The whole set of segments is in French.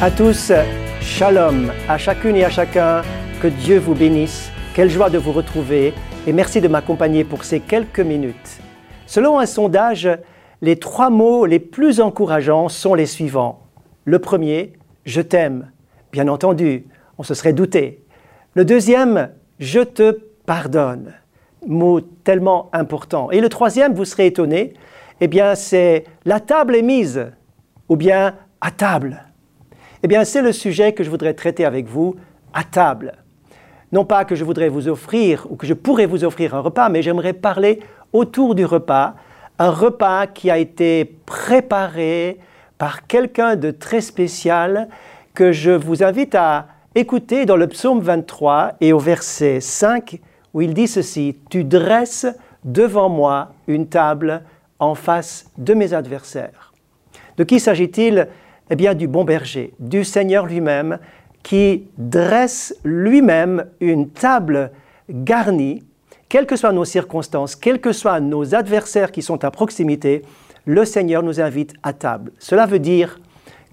À tous, shalom, à chacune et à chacun, que Dieu vous bénisse, quelle joie de vous retrouver et merci de m'accompagner pour ces quelques minutes. Selon un sondage, les trois mots les plus encourageants sont les suivants. Le premier, je t'aime. Bien entendu, on se serait douté. Le deuxième, je te pardonne. Mot tellement important. Et le troisième, vous serez étonné, eh bien c'est la table est mise ou bien à table. Eh bien, c'est le sujet que je voudrais traiter avec vous à table. Non pas que je voudrais vous offrir ou que je pourrais vous offrir un repas, mais j'aimerais parler autour du repas, un repas qui a été préparé par quelqu'un de très spécial que je vous invite à écouter dans le psaume 23 et au verset 5 où il dit ceci, Tu dresses devant moi une table en face de mes adversaires. De qui s'agit-il? Eh bien, du bon berger, du Seigneur lui-même, qui dresse lui-même une table garnie, quelles que soient nos circonstances, quels que soient nos adversaires qui sont à proximité, le Seigneur nous invite à table. Cela veut dire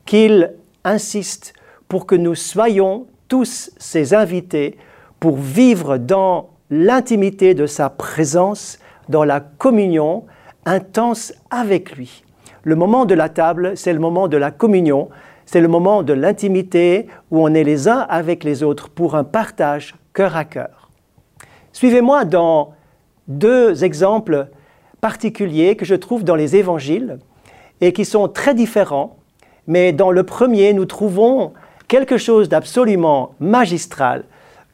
qu'il insiste pour que nous soyons tous ses invités pour vivre dans l'intimité de sa présence, dans la communion intense avec lui. Le moment de la table, c'est le moment de la communion, c'est le moment de l'intimité où on est les uns avec les autres pour un partage cœur à cœur. Suivez-moi dans deux exemples particuliers que je trouve dans les évangiles et qui sont très différents, mais dans le premier, nous trouvons quelque chose d'absolument magistral,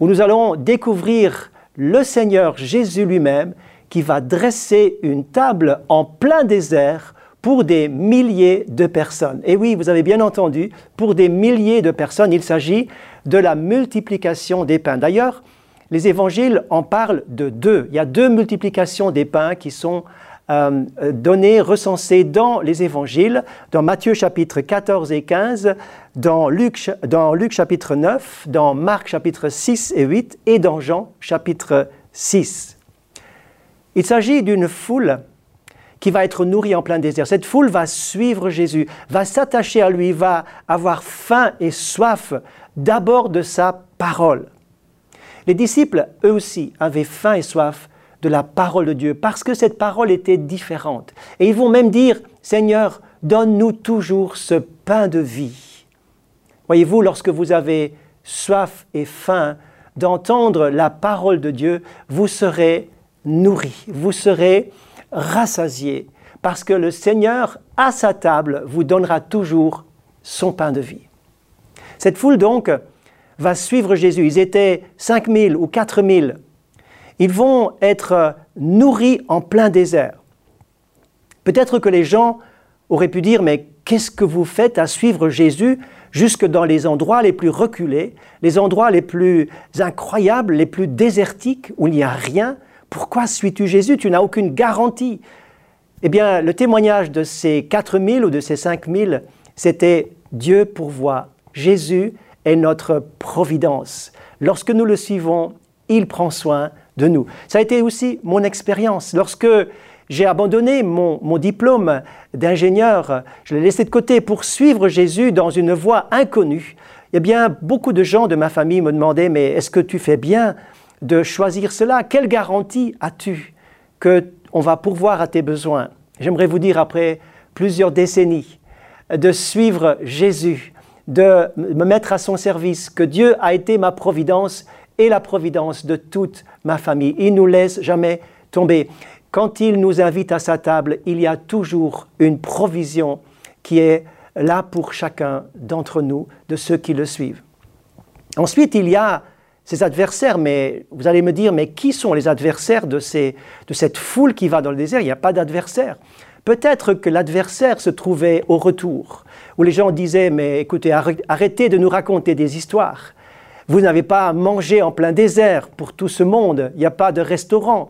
où nous allons découvrir le Seigneur Jésus lui-même qui va dresser une table en plein désert pour des milliers de personnes. Et oui, vous avez bien entendu, pour des milliers de personnes, il s'agit de la multiplication des pains. D'ailleurs, les évangiles en parlent de deux. Il y a deux multiplications des pains qui sont euh, données, dans les évangiles, dans Matthieu chapitre 14 et 15, dans Luc, dans Luc chapitre 9, dans Marc chapitre 6 et 8 et dans Jean chapitre 6. Il s'agit d'une foule qui va être nourri en plein désert. Cette foule va suivre Jésus, va s'attacher à lui, va avoir faim et soif d'abord de sa parole. Les disciples, eux aussi, avaient faim et soif de la parole de Dieu parce que cette parole était différente. Et ils vont même dire, Seigneur, donne-nous toujours ce pain de vie. Voyez-vous, lorsque vous avez soif et faim d'entendre la parole de Dieu, vous serez nourris, vous serez rassasié, parce que le Seigneur, à sa table, vous donnera toujours son pain de vie. Cette foule, donc, va suivre Jésus. Ils étaient 5000 ou 4000. Ils vont être nourris en plein désert. Peut-être que les gens auraient pu dire, mais qu'est-ce que vous faites à suivre Jésus jusque dans les endroits les plus reculés, les endroits les plus incroyables, les plus désertiques, où il n'y a rien? Pourquoi suis-tu Jésus? Tu n'as aucune garantie. Eh bien, le témoignage de ces 4000 ou de ces 5000, c'était Dieu pourvoit. Jésus est notre providence. Lorsque nous le suivons, il prend soin de nous. Ça a été aussi mon expérience. Lorsque j'ai abandonné mon, mon diplôme d'ingénieur, je l'ai laissé de côté pour suivre Jésus dans une voie inconnue. Eh bien, beaucoup de gens de ma famille me demandaient, mais est-ce que tu fais bien de choisir cela? Quelle garantie as-tu qu'on va pourvoir à tes besoins? J'aimerais vous dire, après plusieurs décennies, de suivre Jésus, de me mettre à son service, que Dieu a été ma providence et la providence de toute ma famille. Il ne nous laisse jamais tomber. Quand il nous invite à sa table, il y a toujours une provision qui est là pour chacun d'entre nous, de ceux qui le suivent. Ensuite, il y a ses adversaires, mais vous allez me dire, mais qui sont les adversaires de, de cette foule qui va dans le désert? Il n'y a pas d'adversaire. Peut-être que l'adversaire se trouvait au retour, où les gens disaient, mais écoutez, arrêtez de nous raconter des histoires. Vous n'avez pas à manger en plein désert pour tout ce monde, il n'y a pas de restaurant.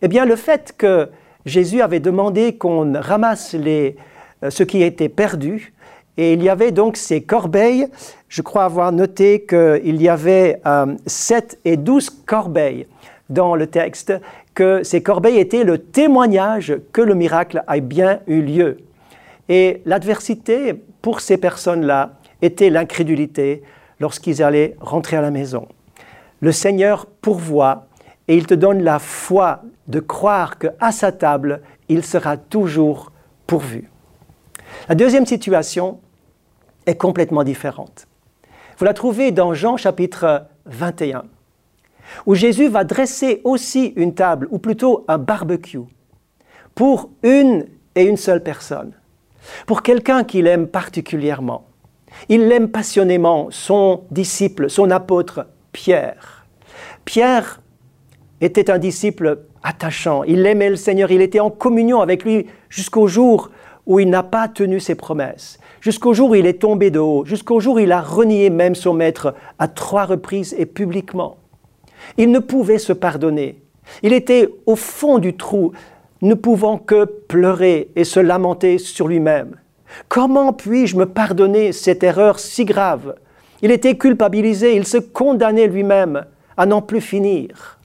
Eh bien, le fait que Jésus avait demandé qu'on ramasse les, euh, ce qui était perdu, et il y avait donc ces corbeilles. Je crois avoir noté qu'il y avait euh, 7 et 12 corbeilles dans le texte que ces corbeilles étaient le témoignage que le miracle a bien eu lieu. Et l'adversité pour ces personnes-là était l'incrédulité lorsqu'ils allaient rentrer à la maison. Le Seigneur pourvoit et il te donne la foi de croire qu'à sa table, il sera toujours pourvu. La deuxième situation est complètement différente. Vous la trouvez dans Jean chapitre 21, où Jésus va dresser aussi une table, ou plutôt un barbecue, pour une et une seule personne, pour quelqu'un qu'il aime particulièrement. Il l'aime passionnément, son disciple, son apôtre, Pierre. Pierre était un disciple attachant, il aimait le Seigneur, il était en communion avec lui jusqu'au jour où il n'a pas tenu ses promesses, jusqu'au jour où il est tombé de haut, jusqu'au jour où il a renié même son maître à trois reprises et publiquement. Il ne pouvait se pardonner. Il était au fond du trou, ne pouvant que pleurer et se lamenter sur lui-même. Comment puis-je me pardonner cette erreur si grave? Il était culpabilisé, il se condamnait lui-même à n'en plus finir.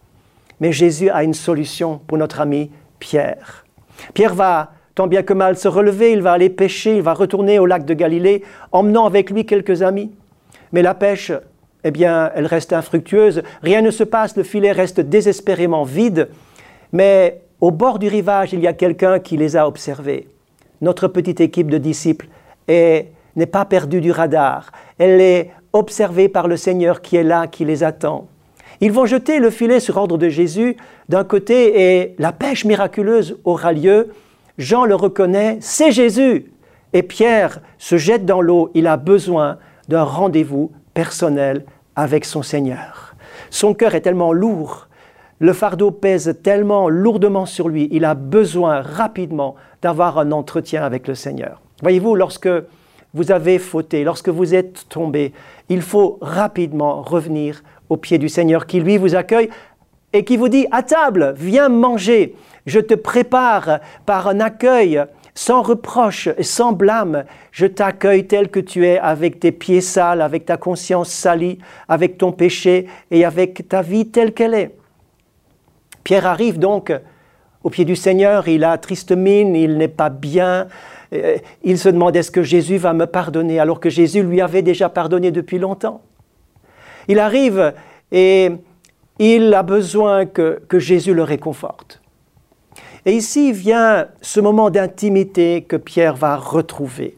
Mais Jésus a une solution pour notre ami Pierre. Pierre va tant bien que mal se relever, il va aller pêcher, il va retourner au lac de Galilée, emmenant avec lui quelques amis. Mais la pêche, eh bien, elle reste infructueuse, rien ne se passe, le filet reste désespérément vide, mais au bord du rivage, il y a quelqu'un qui les a observés. Notre petite équipe de disciples n'est pas perdue du radar, elle est observée par le Seigneur qui est là, qui les attend. Ils vont jeter le filet sur ordre de Jésus d'un côté et la pêche miraculeuse aura lieu Jean le reconnaît, c'est Jésus. Et Pierre se jette dans l'eau, il a besoin d'un rendez-vous personnel avec son Seigneur. Son cœur est tellement lourd, le fardeau pèse tellement lourdement sur lui, il a besoin rapidement d'avoir un entretien avec le Seigneur. Voyez-vous, lorsque vous avez fauté, lorsque vous êtes tombé, il faut rapidement revenir au pied du Seigneur qui lui vous accueille et qui vous dit à table, viens manger. Je te prépare par un accueil sans reproche et sans blâme. Je t'accueille tel que tu es, avec tes pieds sales, avec ta conscience salie, avec ton péché et avec ta vie telle qu'elle est. Pierre arrive donc au pied du Seigneur, il a triste mine, il n'est pas bien. Euh, il se demande est-ce que Jésus va me pardonner alors que Jésus lui avait déjà pardonné depuis longtemps? Il arrive et il a besoin que, Jésus le réconforte. Et ici vient ce moment d'intimité que Pierre va retrouver.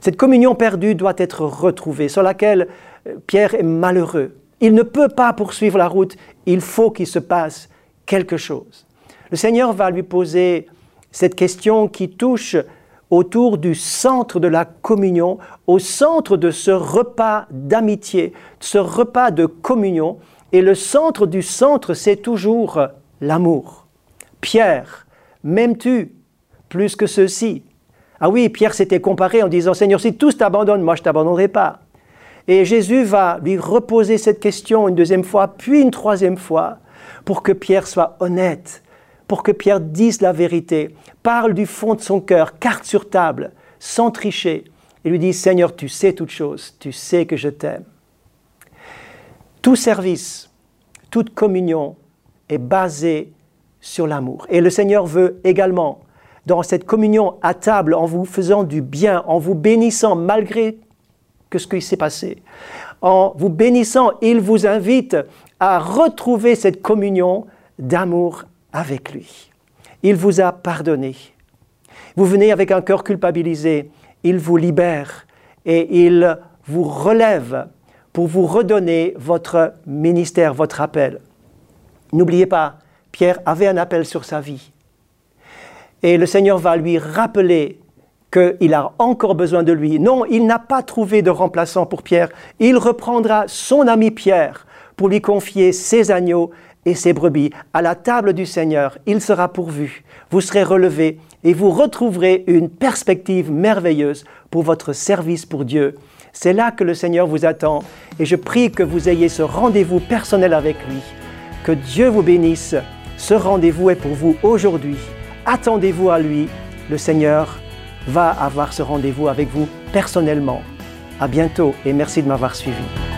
Cette communion perdue doit être retrouvée, sur laquelle euh, Pierre est malheureux. Il ne peut pas poursuivre la route, il faut qu'il se passe quelque chose. Le Seigneur va lui poser cette question qui touche autour du centre de la communion, au centre de ce repas d'amitié, ce repas de communion et le centre du centre, c'est toujours l'amour. Pierre, m'aimes-tu plus que ceci? Ah oui, Pierre s'était comparé en disant, Seigneur, si tous t'abandonnent, moi je ne t'abandonnerai pas. Et Jésus va lui reposer cette question une deuxième fois, puis une troisième fois, pour que Pierre soit honnête, pour que Pierre dise la vérité, parle du fond de son cœur, carte sur table, sans tricher, et lui dit, Seigneur, tu sais toutes choses, tu sais que je t'aime. Tout service, toute communion est basée sur l'amour. Et le Seigneur veut également, dans cette communion à table, en vous faisant du bien, en vous bénissant malgré que ce qui s'est passé, en vous bénissant, il vous invite à retrouver cette communion d'amour avec lui. Il vous a pardonné. Vous venez avec un cœur culpabilisé, il vous libère et il vous relève pour vous redonner votre ministère, votre appel. N'oubliez pas, Pierre avait un appel sur sa vie. Et le Seigneur va lui rappeler qu'il a encore besoin de lui. Non, il n'a pas trouvé de remplaçant pour Pierre. Il reprendra son ami Pierre pour lui confier ses agneaux et ses brebis. À la table du Seigneur, il sera pourvu. Vous serez relevé et vous retrouverez une perspective merveilleuse pour votre service pour Dieu c'est là que le Seigneur vous attend et je prie que vous ayez ce rendez-vous personnel avec lui. Que Dieu vous bénisse. Ce rendez-vous est pour vous aujourd'hui. Attendez-vous à lui. Le Seigneur va avoir ce rendez-vous avec vous personnellement. À bientôt et merci de m'avoir suivi.